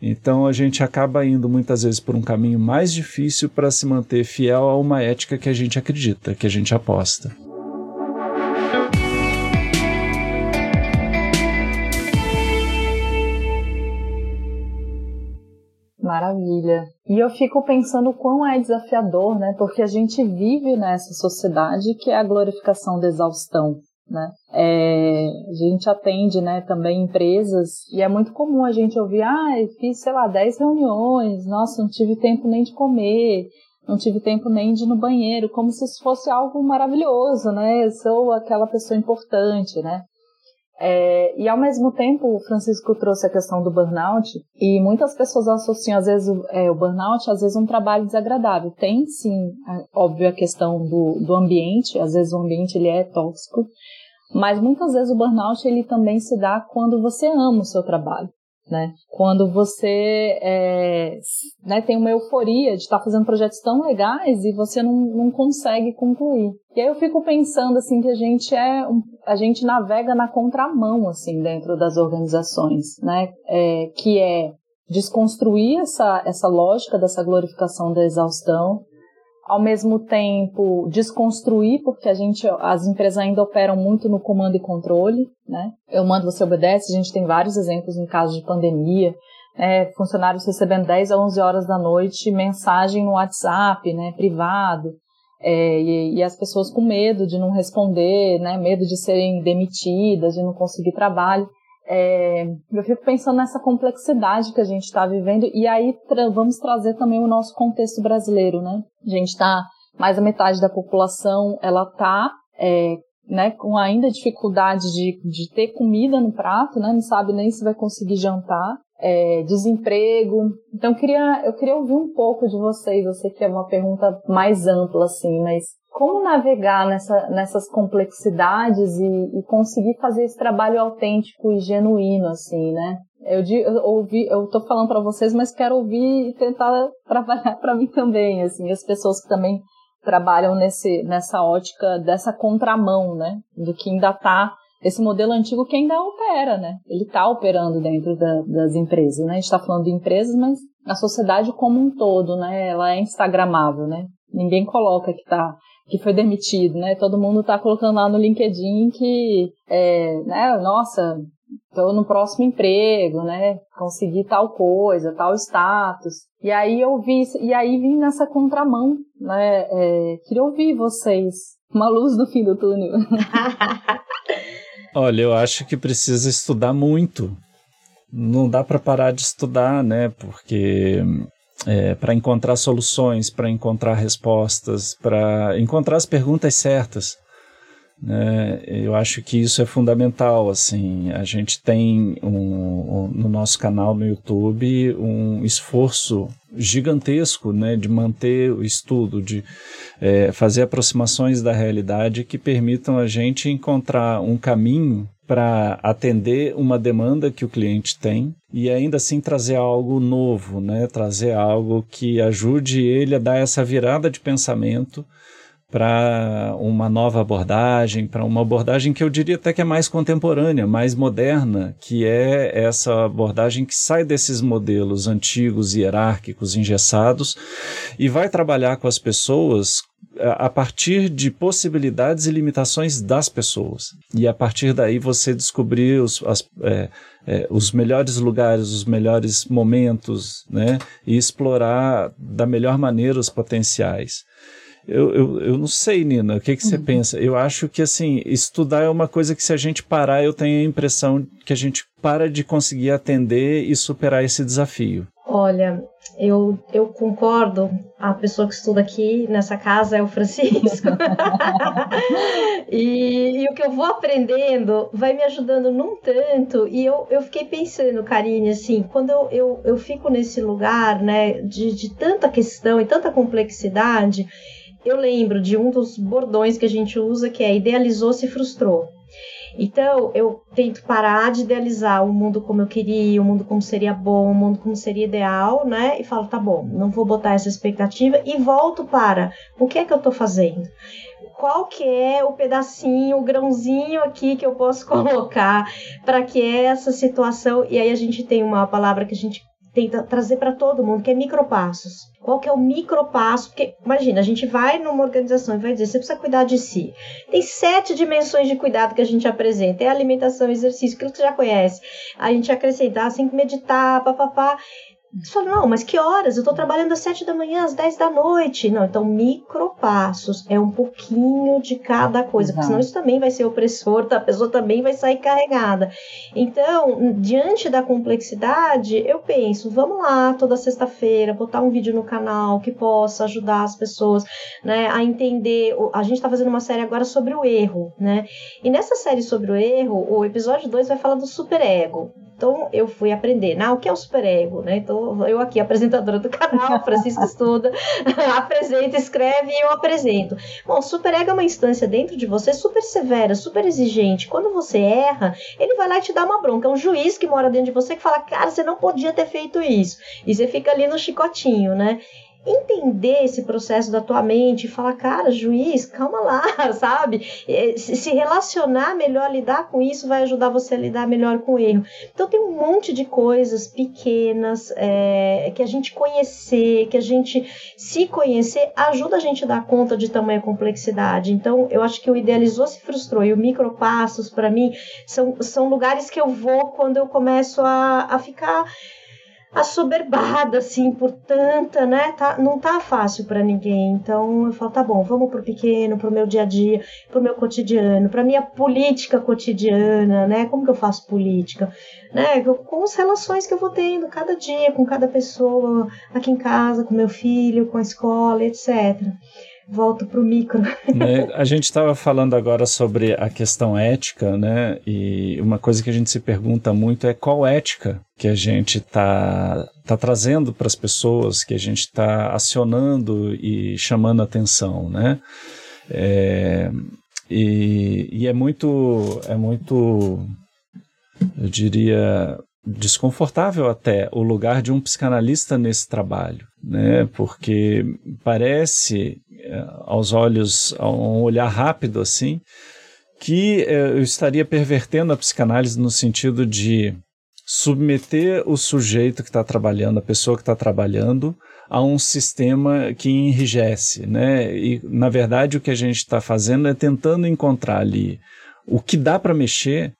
Então a gente acaba indo muitas vezes por um caminho mais difícil para se manter fiel a uma ética que a gente acredita, que a gente aposta. Maravilha. E eu fico pensando quão é desafiador, né? Porque a gente vive nessa sociedade que é a glorificação da exaustão. Né? É, a gente atende né, também empresas e é muito comum a gente ouvir, ah, fiz, sei lá, 10 reuniões, nossa, não tive tempo nem de comer, não tive tempo nem de ir no banheiro, como se isso fosse algo maravilhoso, né? Eu sou aquela pessoa importante, né? É, e ao mesmo tempo, o Francisco trouxe a questão do burnout, e muitas pessoas associam, às vezes, é, o burnout, às vezes, um trabalho desagradável. Tem, sim, óbvio, a questão do, do ambiente, às vezes o ambiente ele é tóxico, mas muitas vezes o burnout ele também se dá quando você ama o seu trabalho né? Quando você é, né, tem uma euforia de estar tá fazendo projetos tão legais e você não, não consegue concluir. E aí eu fico pensando assim que a gente é a gente navega na contramão assim dentro das organizações, né? É, que é desconstruir essa, essa lógica dessa glorificação da exaustão, ao mesmo tempo desconstruir, porque a gente, as empresas ainda operam muito no comando e controle, né? Eu mando, você obedece, a gente tem vários exemplos em casos de pandemia, né? funcionários recebendo 10 a 11 horas da noite mensagem no WhatsApp, né, privado, é, e, e, as pessoas com medo de não responder, né, medo de serem demitidas, de não conseguir trabalho. É, eu fico pensando nessa complexidade que a gente está vivendo e aí tra vamos trazer também o nosso contexto brasileiro, né? A gente está mais da metade da população, ela está é, né, com ainda dificuldade de, de ter comida no prato, né? Não sabe nem se vai conseguir jantar. É, desemprego. Então eu queria, eu queria ouvir um pouco de vocês. Eu sei que é uma pergunta mais ampla, assim, mas como navegar nessa, nessas complexidades e, e, conseguir fazer esse trabalho autêntico e genuíno, assim, né? Eu, eu ouvi, eu tô falando para vocês, mas quero ouvir e tentar trabalhar para mim também, assim, as pessoas que também trabalham nesse, nessa ótica dessa contramão, né? Do que ainda tá esse modelo antigo que ainda opera, né? Ele está operando dentro da, das empresas, né? A gente está falando de empresas, mas a sociedade como um todo, né? Ela é instagramável, né? Ninguém coloca que tá que foi demitido, né? Todo mundo tá colocando lá no LinkedIn que, é, né? Nossa, tô no próximo emprego, né? Consegui tal coisa, tal status. E aí eu vi, e aí vim nessa contramão, né? É, queria ouvir vocês. Uma luz no fim do túnel. Olha, eu acho que precisa estudar muito. Não dá para parar de estudar, né? Porque é, para encontrar soluções, para encontrar respostas, para encontrar as perguntas certas. Né? Eu acho que isso é fundamental. Assim, a gente tem um, um, no nosso canal no YouTube um esforço gigantesco né, de manter o estudo, de é, fazer aproximações da realidade que permitam a gente encontrar um caminho para atender uma demanda que o cliente tem e ainda assim trazer algo novo, né? trazer algo que ajude ele a dar essa virada de pensamento para uma nova abordagem, para uma abordagem que eu diria até que é mais contemporânea, mais moderna, que é essa abordagem que sai desses modelos antigos, hierárquicos, engessados e vai trabalhar com as pessoas a partir de possibilidades e limitações das pessoas. E a partir daí você descobrir os, as, é, é, os melhores lugares, os melhores momentos, né? E explorar da melhor maneira os potenciais. Eu, eu, eu não sei, Nina, o que, que você uhum. pensa? Eu acho que, assim, estudar é uma coisa que se a gente parar, eu tenho a impressão que a gente para de conseguir atender e superar esse desafio. Olha, eu, eu concordo. A pessoa que estuda aqui nessa casa é o Francisco. e, e, o que eu vou aprendendo vai me ajudando num tanto. E eu, eu fiquei pensando, Karine, assim, quando eu, eu, eu fico nesse lugar, né, de, de tanta questão e tanta complexidade, eu lembro de um dos bordões que a gente usa que é idealizou, se frustrou. Então, eu tento parar de idealizar o mundo como eu queria, o mundo como seria bom, o mundo como seria ideal, né? E falo, tá bom, não vou botar essa expectativa e volto para o que é que eu tô fazendo? Qual que é o pedacinho, o grãozinho aqui que eu posso colocar para que essa situação. E aí a gente tem uma palavra que a gente tenta trazer para todo mundo, que é micropassos. Qual que é o micropasso? Porque, imagina, a gente vai numa organização e vai dizer, você precisa cuidar de si. Tem sete dimensões de cuidado que a gente apresenta. É alimentação, exercício, aquilo que você já conhece. A gente acrescentar, assim, meditar, papapá. Você fala, não, mas que horas? Eu estou trabalhando às sete da manhã, às dez da noite. Não, então micropassos é um pouquinho de cada coisa, uhum. porque senão isso também vai ser opressor, tá? a pessoa também vai sair carregada. Então, diante da complexidade, eu penso, vamos lá, toda sexta-feira, botar um vídeo no canal que possa ajudar as pessoas né, a entender. A gente está fazendo uma série agora sobre o erro, né? E nessa série sobre o erro, o episódio 2 vai falar do superego. Então eu fui aprender, né? O que é o superego, né? Então eu aqui, apresentadora do canal, Francisco estuda, apresenta, escreve e eu apresento. Bom, superego é uma instância dentro de você super severa, super exigente. Quando você erra, ele vai lá e te dá uma bronca. É um juiz que mora dentro de você que fala, cara, você não podia ter feito isso. E você fica ali no chicotinho, né? Entender esse processo da tua mente e falar, cara, juiz, calma lá, sabe? Se relacionar melhor, lidar com isso vai ajudar você a lidar melhor com o erro. Então tem um monte de coisas pequenas é, que a gente conhecer, que a gente se conhecer, ajuda a gente a dar conta de tamanha complexidade. Então eu acho que o idealizou se frustrou e o micropassos para mim são, são lugares que eu vou quando eu começo a, a ficar assoberbada, assim, por tanta, né? Tá, não tá fácil para ninguém. Então eu falo, tá bom, vamos pro pequeno, pro meu dia a dia, pro meu cotidiano, pra minha política cotidiana, né? Como que eu faço política? Né? Com as relações que eu vou tendo cada dia, com cada pessoa, aqui em casa, com meu filho, com a escola, etc volto para o micro. Né? A gente estava falando agora sobre a questão ética, né? E uma coisa que a gente se pergunta muito é qual ética que a gente está tá trazendo para as pessoas, que a gente está acionando e chamando atenção, né? É, e, e é muito, é muito, eu diria, desconfortável até o lugar de um psicanalista nesse trabalho, né? Porque parece aos olhos, a um olhar rápido assim, que eh, eu estaria pervertendo a psicanálise no sentido de submeter o sujeito que está trabalhando, a pessoa que está trabalhando, a um sistema que enrijece, né? E na verdade o que a gente está fazendo é tentando encontrar ali o que dá para mexer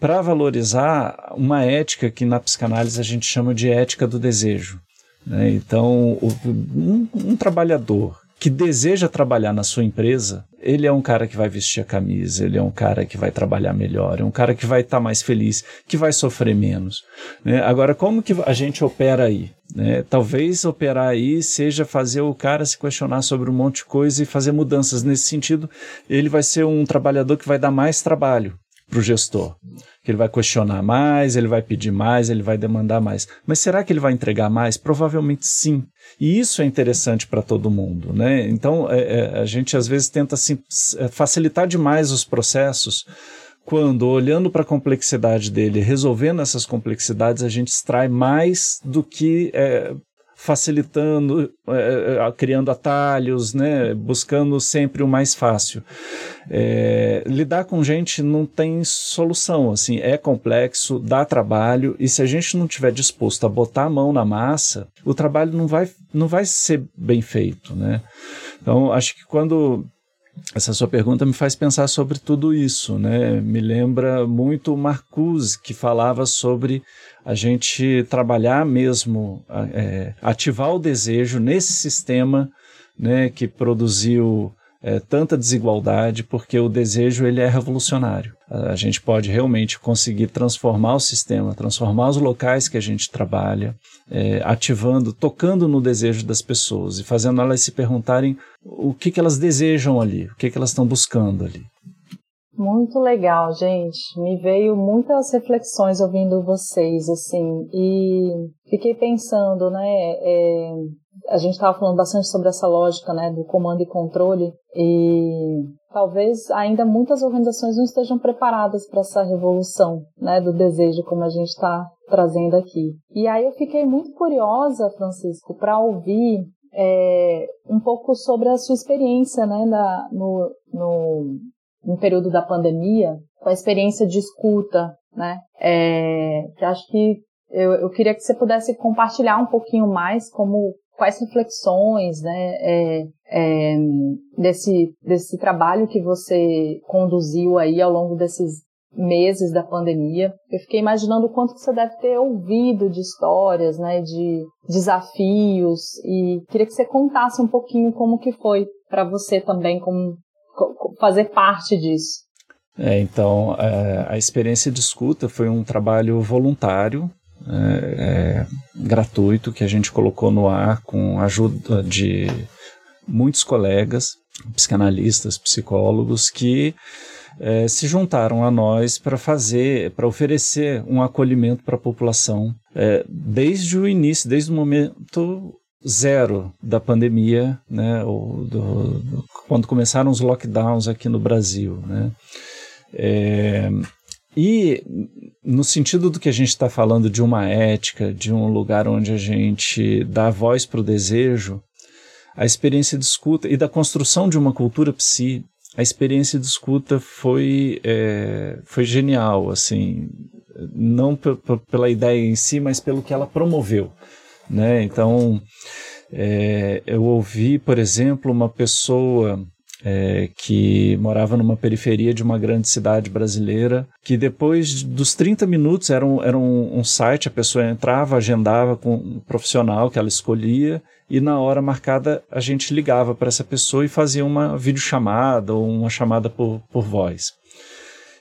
para valorizar uma ética que na psicanálise a gente chama de ética do desejo. Né? Então, um, um trabalhador que deseja trabalhar na sua empresa, ele é um cara que vai vestir a camisa, ele é um cara que vai trabalhar melhor, é um cara que vai estar tá mais feliz, que vai sofrer menos. Né? Agora, como que a gente opera aí? Né? Talvez operar aí seja fazer o cara se questionar sobre um monte de coisa e fazer mudanças. Nesse sentido, ele vai ser um trabalhador que vai dar mais trabalho para o gestor. Que ele vai questionar mais, ele vai pedir mais, ele vai demandar mais. Mas será que ele vai entregar mais? Provavelmente sim. E isso é interessante para todo mundo. Né? Então, é, é, a gente às vezes tenta assim, facilitar demais os processos quando, olhando para a complexidade dele, resolvendo essas complexidades, a gente extrai mais do que é, facilitando, é, criando atalhos, né, buscando sempre o mais fácil. É, lidar com gente não tem solução, assim, é complexo, dá trabalho, e se a gente não tiver disposto a botar a mão na massa, o trabalho não vai, não vai ser bem feito, né? Então, acho que quando essa sua pergunta me faz pensar sobre tudo isso, né? Me lembra muito o Marcuse, que falava sobre a gente trabalhar mesmo, é, ativar o desejo nesse sistema né, que produziu é, tanta desigualdade, porque o desejo ele é revolucionário. A gente pode realmente conseguir transformar o sistema, transformar os locais que a gente trabalha, é, ativando, tocando no desejo das pessoas e fazendo elas se perguntarem o que, que elas desejam ali, o que, que elas estão buscando ali. Muito legal, gente. Me veio muitas reflexões ouvindo vocês, assim, e fiquei pensando, né? É, a gente estava falando bastante sobre essa lógica, né, do comando e controle, e talvez ainda muitas organizações não estejam preparadas para essa revolução, né, do desejo, como a gente está trazendo aqui. E aí eu fiquei muito curiosa, Francisco, para ouvir é, um pouco sobre a sua experiência, né, na, no, no no período da pandemia, com a experiência de escuta, né? É, que acho que eu, eu queria que você pudesse compartilhar um pouquinho mais como quais reflexões, né, é, é, desse, desse trabalho que você conduziu aí ao longo desses meses da pandemia. Eu fiquei imaginando o quanto você deve ter ouvido de histórias, né, de desafios e queria que você contasse um pouquinho como que foi para você também como fazer parte disso. É, então, é, a experiência de escuta foi um trabalho voluntário, é, é, gratuito, que a gente colocou no ar com a ajuda de muitos colegas, psicanalistas, psicólogos, que é, se juntaram a nós para fazer, para oferecer um acolhimento para a população é, desde o início, desde o momento zero da pandemia, né, ou do, do, quando começaram os lockdowns aqui no Brasil, né, é, e no sentido do que a gente está falando de uma ética, de um lugar onde a gente dá voz para o desejo, a experiência de escuta e da construção de uma cultura psi, a experiência de escuta foi, é, foi genial, assim, não pela ideia em si, mas pelo que ela promoveu. Né? Então, é, eu ouvi, por exemplo, uma pessoa é, que morava numa periferia de uma grande cidade brasileira, que depois dos 30 minutos era um, era um, um site, a pessoa entrava, agendava com um profissional que ela escolhia, e na hora marcada a gente ligava para essa pessoa e fazia uma videochamada ou uma chamada por, por voz.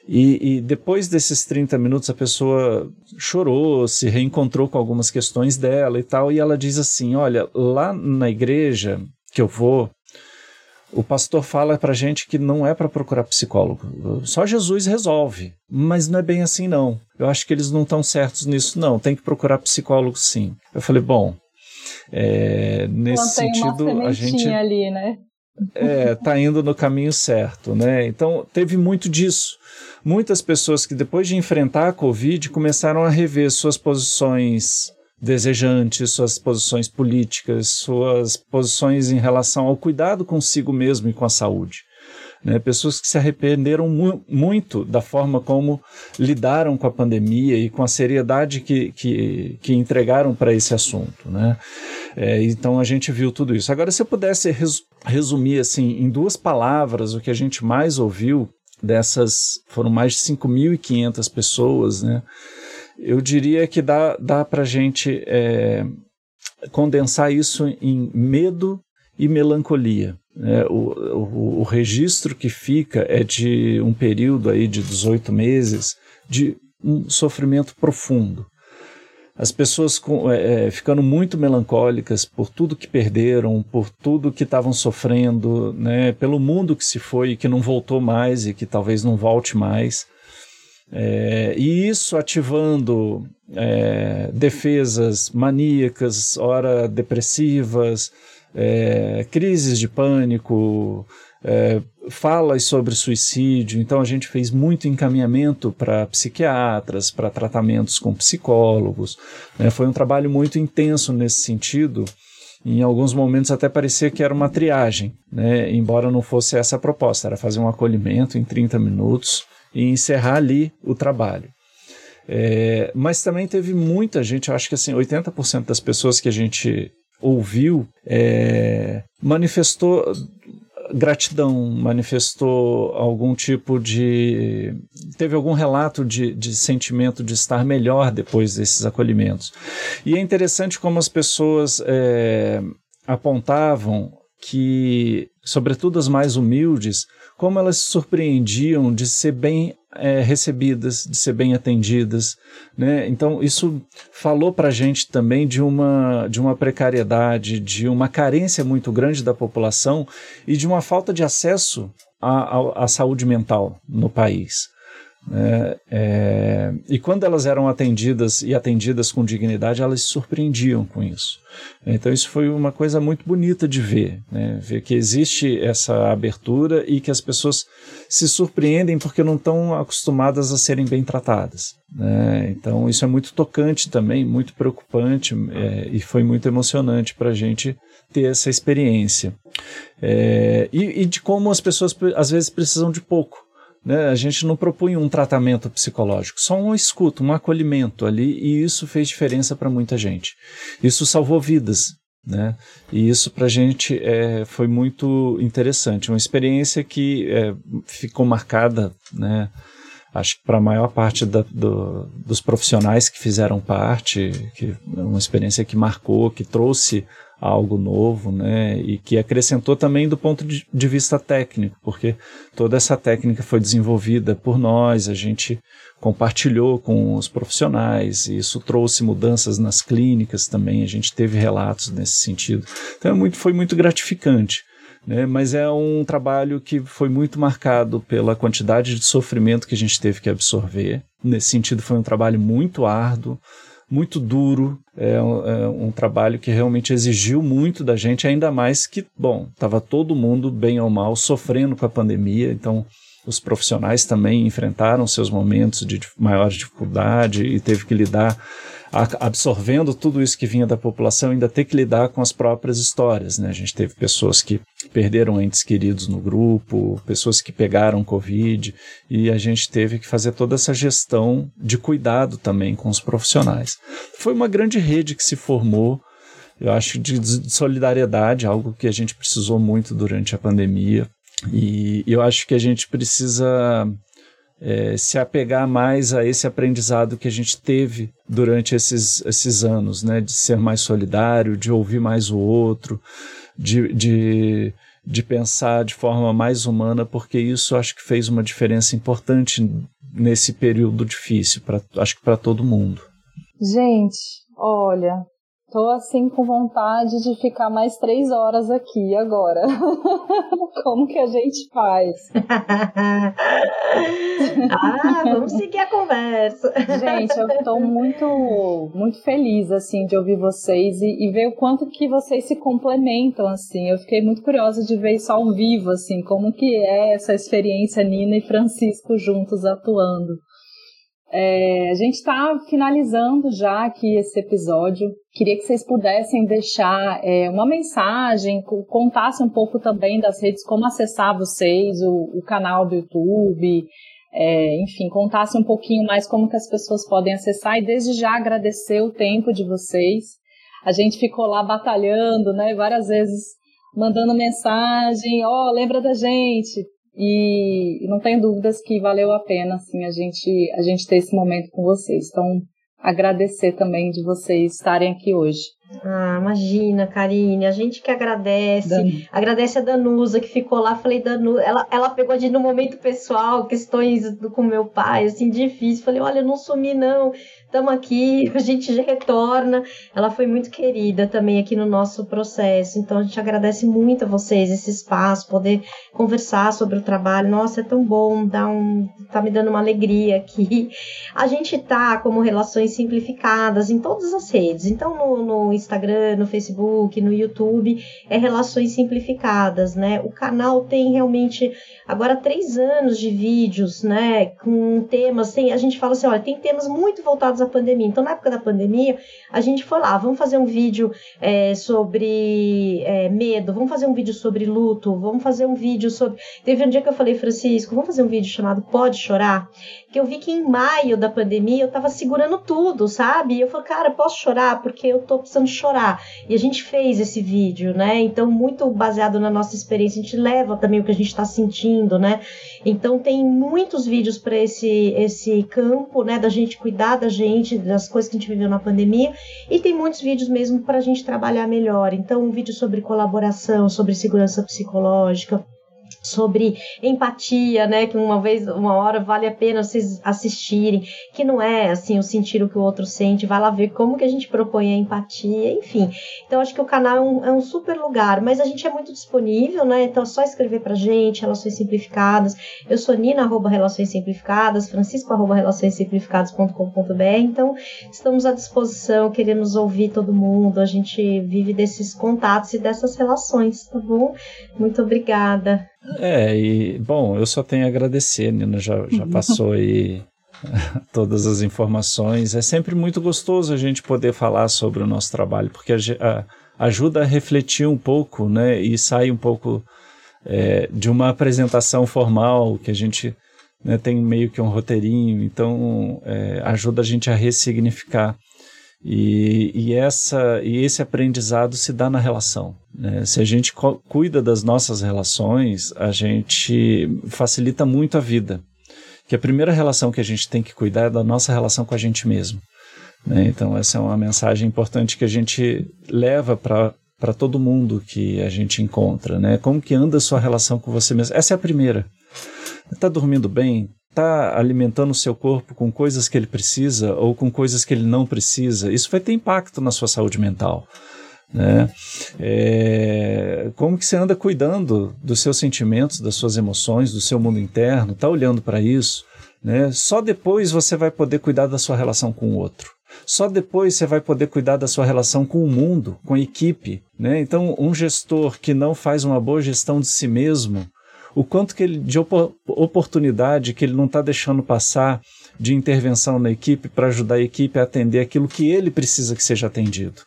E, e, depois desses 30 minutos a pessoa chorou, se reencontrou com algumas questões dela e tal, e ela diz assim: Olha, lá na igreja que eu vou, o pastor fala pra gente que não é para procurar psicólogo, só Jesus resolve. Mas não é bem assim, não. Eu acho que eles não estão certos nisso, não. Tem que procurar psicólogo, sim. Eu falei: Bom, é, nesse sentido, a gente. ali, né? É, tá indo no caminho certo, né? Então teve muito disso muitas pessoas que depois de enfrentar a Covid começaram a rever suas posições desejantes, suas posições políticas, suas posições em relação ao cuidado consigo mesmo e com a saúde. Né? Pessoas que se arrependeram mu muito da forma como lidaram com a pandemia e com a seriedade que, que, que entregaram para esse assunto. Né? É, então a gente viu tudo isso. Agora, se eu pudesse res resumir assim em duas palavras o que a gente mais ouviu dessas foram mais de 5.500 pessoas, né? Eu diria que dá, dá para a gente é, condensar isso em medo e melancolia. Né? O, o, o, registro que fica é de um período aí de 18 meses de um sofrimento profundo as pessoas com, é, é, ficando muito melancólicas por tudo que perderam, por tudo que estavam sofrendo, né, pelo mundo que se foi e que não voltou mais e que talvez não volte mais. É, e isso ativando é, defesas maníacas, ora depressivas, é, crises de pânico, é, falas sobre suicídio, então a gente fez muito encaminhamento para psiquiatras, para tratamentos com psicólogos. Né? Foi um trabalho muito intenso nesse sentido. Em alguns momentos até parecia que era uma triagem, né? embora não fosse essa a proposta, era fazer um acolhimento em 30 minutos e encerrar ali o trabalho. É, mas também teve muita gente, acho que assim, 80% das pessoas que a gente ouviu é, manifestou gratidão, manifestou algum tipo de. teve algum relato de, de sentimento de estar melhor depois desses acolhimentos. E é interessante como as pessoas é, apontavam que, sobretudo as mais humildes, como elas se surpreendiam de ser bem é, recebidas, de ser bem atendidas. Né? Então, isso falou para a gente também de uma, de uma precariedade, de uma carência muito grande da população e de uma falta de acesso à, à saúde mental no país. É, é, e quando elas eram atendidas e atendidas com dignidade, elas se surpreendiam com isso. Então, isso foi uma coisa muito bonita de ver, né? ver que existe essa abertura e que as pessoas se surpreendem porque não estão acostumadas a serem bem tratadas. Né? Então, isso é muito tocante também, muito preocupante é, e foi muito emocionante para a gente ter essa experiência. É, e, e de como as pessoas às vezes precisam de pouco. Né? A gente não propunha um tratamento psicológico, só um escuta, um acolhimento ali, e isso fez diferença para muita gente. Isso salvou vidas. Né? E isso para a gente é, foi muito interessante, uma experiência que é, ficou marcada, né? acho que para a maior parte da, do, dos profissionais que fizeram parte, que uma experiência que marcou, que trouxe algo novo, né? E que acrescentou também do ponto de, vista técnico, porque toda essa técnica foi desenvolvida por nós, a gente compartilhou com os profissionais, e isso trouxe mudanças nas clínicas também, a gente teve relatos nesse sentido. Então é muito, foi muito gratificante. Né, mas é um trabalho que foi muito marcado pela quantidade de sofrimento que a gente teve que absorver. Nesse sentido, foi um trabalho muito árduo, muito duro, é um, é um, trabalho que realmente exigiu muito da gente, ainda mais que, bom, estava todo mundo, bem ou mal, sofrendo com a pandemia, então os profissionais também enfrentaram seus momentos de maior dificuldade e teve que lidar absorvendo tudo isso que vinha da população, ainda ter que lidar com as próprias histórias. Né? A gente teve pessoas que perderam entes queridos no grupo, pessoas que pegaram Covid, e a gente teve que fazer toda essa gestão de cuidado também com os profissionais. Foi uma grande rede que se formou, eu acho, de, de solidariedade, algo que a gente precisou muito durante a pandemia. E eu acho que a gente precisa é, se apegar mais a esse aprendizado que a gente teve durante esses, esses anos, né? De ser mais solidário, de ouvir mais o outro, de, de, de pensar de forma mais humana, porque isso acho que fez uma diferença importante nesse período difícil, pra, acho que para todo mundo. Gente, olha, Tô assim com vontade de ficar mais três horas aqui agora. Como que a gente faz? ah, vamos seguir a conversa. Gente, eu tô muito, muito feliz assim de ouvir vocês e, e, ver o quanto que vocês se complementam assim. Eu fiquei muito curiosa de ver isso ao vivo assim, como que é essa experiência Nina e Francisco juntos atuando. É, a gente está finalizando já aqui esse episódio. Queria que vocês pudessem deixar é, uma mensagem, contassem um pouco também das redes, como acessar vocês, o, o canal do YouTube, é, enfim, contassem um pouquinho mais como que as pessoas podem acessar e desde já agradecer o tempo de vocês. A gente ficou lá batalhando, né, várias vezes mandando mensagem, ó, oh, lembra da gente, e não tenho dúvidas que valeu a pena assim a gente a gente ter esse momento com vocês. Então, agradecer também de vocês estarem aqui hoje. Ah, imagina, Karine, a gente que agradece, Dan... agradece a Danusa que ficou lá, falei, Danusa, ela, ela pegou de no momento pessoal, questões do, com meu pai, assim, difícil, falei, olha, eu não sumi não, estamos aqui, a gente já retorna. Ela foi muito querida também aqui no nosso processo, então a gente agradece muito a vocês esse espaço, poder conversar sobre o trabalho. Nossa, é tão bom, dá um, tá me dando uma alegria aqui. A gente tá como Relações Simplificadas em todas as redes, então no, no Instagram, no Facebook, no YouTube, é Relações Simplificadas, né? O canal tem realmente agora três anos de vídeos, né? Com temas, tem, a gente fala assim, olha, tem temas muito voltados à pandemia. Então, na época da pandemia, a gente foi lá, vamos fazer um vídeo é, sobre é, medo, vamos fazer um vídeo sobre luto, vamos fazer um vídeo sobre. Teve um dia que eu falei, Francisco, vamos fazer um vídeo chamado Pode Chorar? Que eu vi que em maio da pandemia eu tava segurando tudo, sabe? E eu falei, cara, posso chorar? Porque eu tô precisando chorar. E a gente fez esse vídeo, né? Então, muito baseado na nossa experiência, a gente leva também o que a gente tá sentindo, né? Então, tem muitos vídeos para esse, esse campo, né? Da gente cuidar da gente, das coisas que a gente viveu na pandemia. E tem muitos vídeos mesmo para a gente trabalhar melhor. Então, um vídeo sobre colaboração, sobre segurança psicológica sobre empatia, né? Que uma vez, uma hora vale a pena vocês assistirem, que não é assim o sentir o que o outro sente, vai lá ver como que a gente propõe a empatia, enfim. Então acho que o canal é um, é um super lugar, mas a gente é muito disponível, né? Então é só escrever pra gente, Relações Simplificadas. Eu sou Nina, arroba Relações Simplificadas, Francisco, arroba Relações Simplificadas.com.br. Então estamos à disposição, queremos ouvir todo mundo, a gente vive desses contatos e dessas relações, tá bom? Muito obrigada. É, e bom, eu só tenho a agradecer, Nina já, já uhum. passou aí todas as informações. É sempre muito gostoso a gente poder falar sobre o nosso trabalho, porque a, a, ajuda a refletir um pouco, né, e sai um pouco é, de uma apresentação formal que a gente né, tem meio que um roteirinho, então é, ajuda a gente a ressignificar. E, e, essa, e esse aprendizado se dá na relação. Né? Se a gente cuida das nossas relações, a gente facilita muito a vida. Que a primeira relação que a gente tem que cuidar é da nossa relação com a gente mesmo. Né? Então, essa é uma mensagem importante que a gente leva para para todo mundo que a gente encontra, né? Como que anda a sua relação com você mesmo? Essa é a primeira. Está dormindo bem? Está alimentando o seu corpo com coisas que ele precisa ou com coisas que ele não precisa, isso vai ter impacto na sua saúde mental. Né? É, como que você anda cuidando dos seus sentimentos, das suas emoções, do seu mundo interno, está olhando para isso? Né? Só depois você vai poder cuidar da sua relação com o outro. Só depois você vai poder cuidar da sua relação com o mundo, com a equipe. Né? Então, um gestor que não faz uma boa gestão de si mesmo, o quanto que ele de oportunidade que ele não está deixando passar de intervenção na equipe para ajudar a equipe a atender aquilo que ele precisa que seja atendido.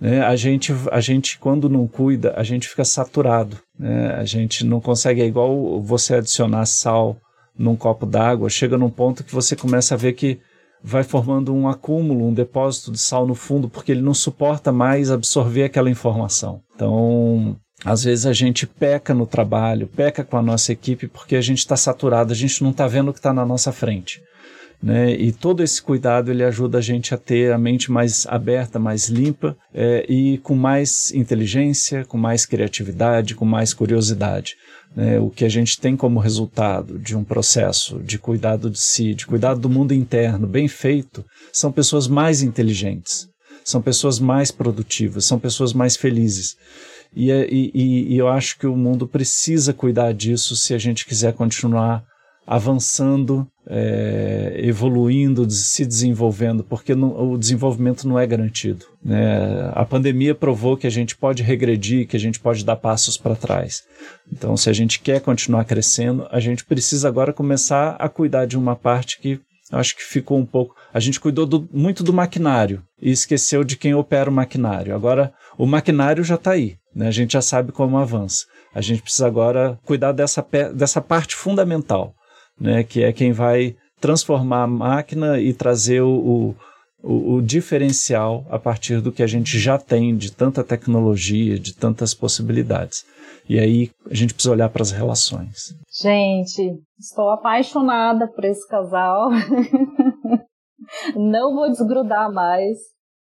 Né? A, gente, a gente, quando não cuida, a gente fica saturado. Né? A gente não consegue, é igual você adicionar sal num copo d'água, chega num ponto que você começa a ver que vai formando um acúmulo, um depósito de sal no fundo, porque ele não suporta mais absorver aquela informação. Então, às vezes a gente peca no trabalho, peca com a nossa equipe porque a gente está saturado, a gente não está vendo o que está na nossa frente. Né? E todo esse cuidado ele ajuda a gente a ter a mente mais aberta, mais limpa é, e com mais inteligência, com mais criatividade, com mais curiosidade. Né? O que a gente tem como resultado de um processo de cuidado de si, de cuidado do mundo interno bem feito, são pessoas mais inteligentes, são pessoas mais produtivas, são pessoas mais felizes. E, e, e, eu acho que o mundo precisa cuidar disso se a gente quiser continuar avançando, é, evoluindo, se desenvolvendo, porque não, o desenvolvimento não é garantido. Né? A pandemia provou que a gente pode regredir, que a gente pode dar passos para trás. Então, se a gente quer continuar crescendo, a gente precisa agora começar a cuidar de uma parte que acho que ficou um pouco. A gente cuidou do, muito do maquinário e esqueceu de quem opera o maquinário. Agora, o maquinário já está aí. Né? A gente já sabe como avança. A gente precisa agora cuidar dessa, dessa parte fundamental, né? que é quem vai transformar a máquina e trazer o, o, o, diferencial a partir do que a gente já tem de tanta tecnologia, de tantas possibilidades. E aí a gente precisa olhar para as relações. Gente, estou apaixonada por esse casal. Não vou desgrudar mais.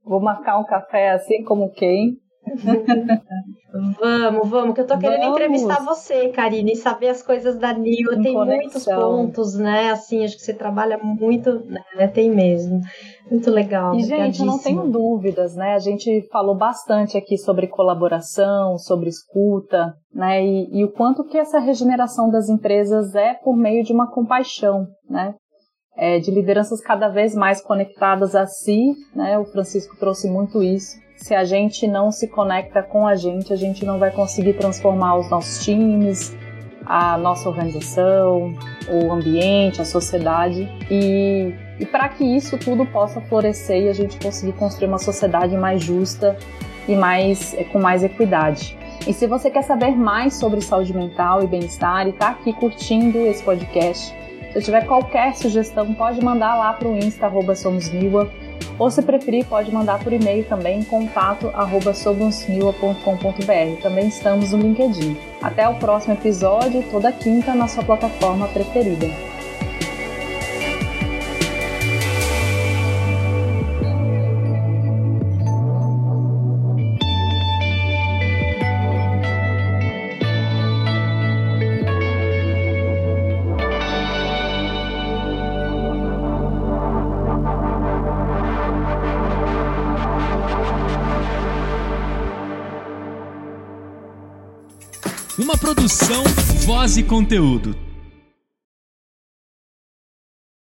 Vou marcar um café assim como quem vamos, vamos, que eu tô querendo vamos. entrevistar você, Karine, e saber as coisas da Nil. Tem conexão. muitos pontos, né? Assim, acho que você trabalha muito, né? Tem mesmo. Muito legal. E, gente, eu não tenho dúvidas, né? A gente falou bastante aqui sobre colaboração, sobre escuta, né? E, e o quanto que essa regeneração das empresas é por meio de uma compaixão, né? É, de lideranças cada vez mais conectadas a si, né? O Francisco trouxe muito isso. Se a gente não se conecta com a gente, a gente não vai conseguir transformar os nossos times, a nossa organização, o ambiente, a sociedade. E, e para que isso tudo possa florescer e a gente conseguir construir uma sociedade mais justa e mais é, com mais equidade. E se você quer saber mais sobre saúde mental e bem-estar e está aqui curtindo esse podcast, se tiver qualquer sugestão, pode mandar lá para o Insta, arroba somosniwa, ou se preferir, pode mandar por e-mail também, contato arroba Também estamos no LinkedIn. Até o próximo episódio, toda quinta, na sua plataforma preferida. Voz e conteúdo.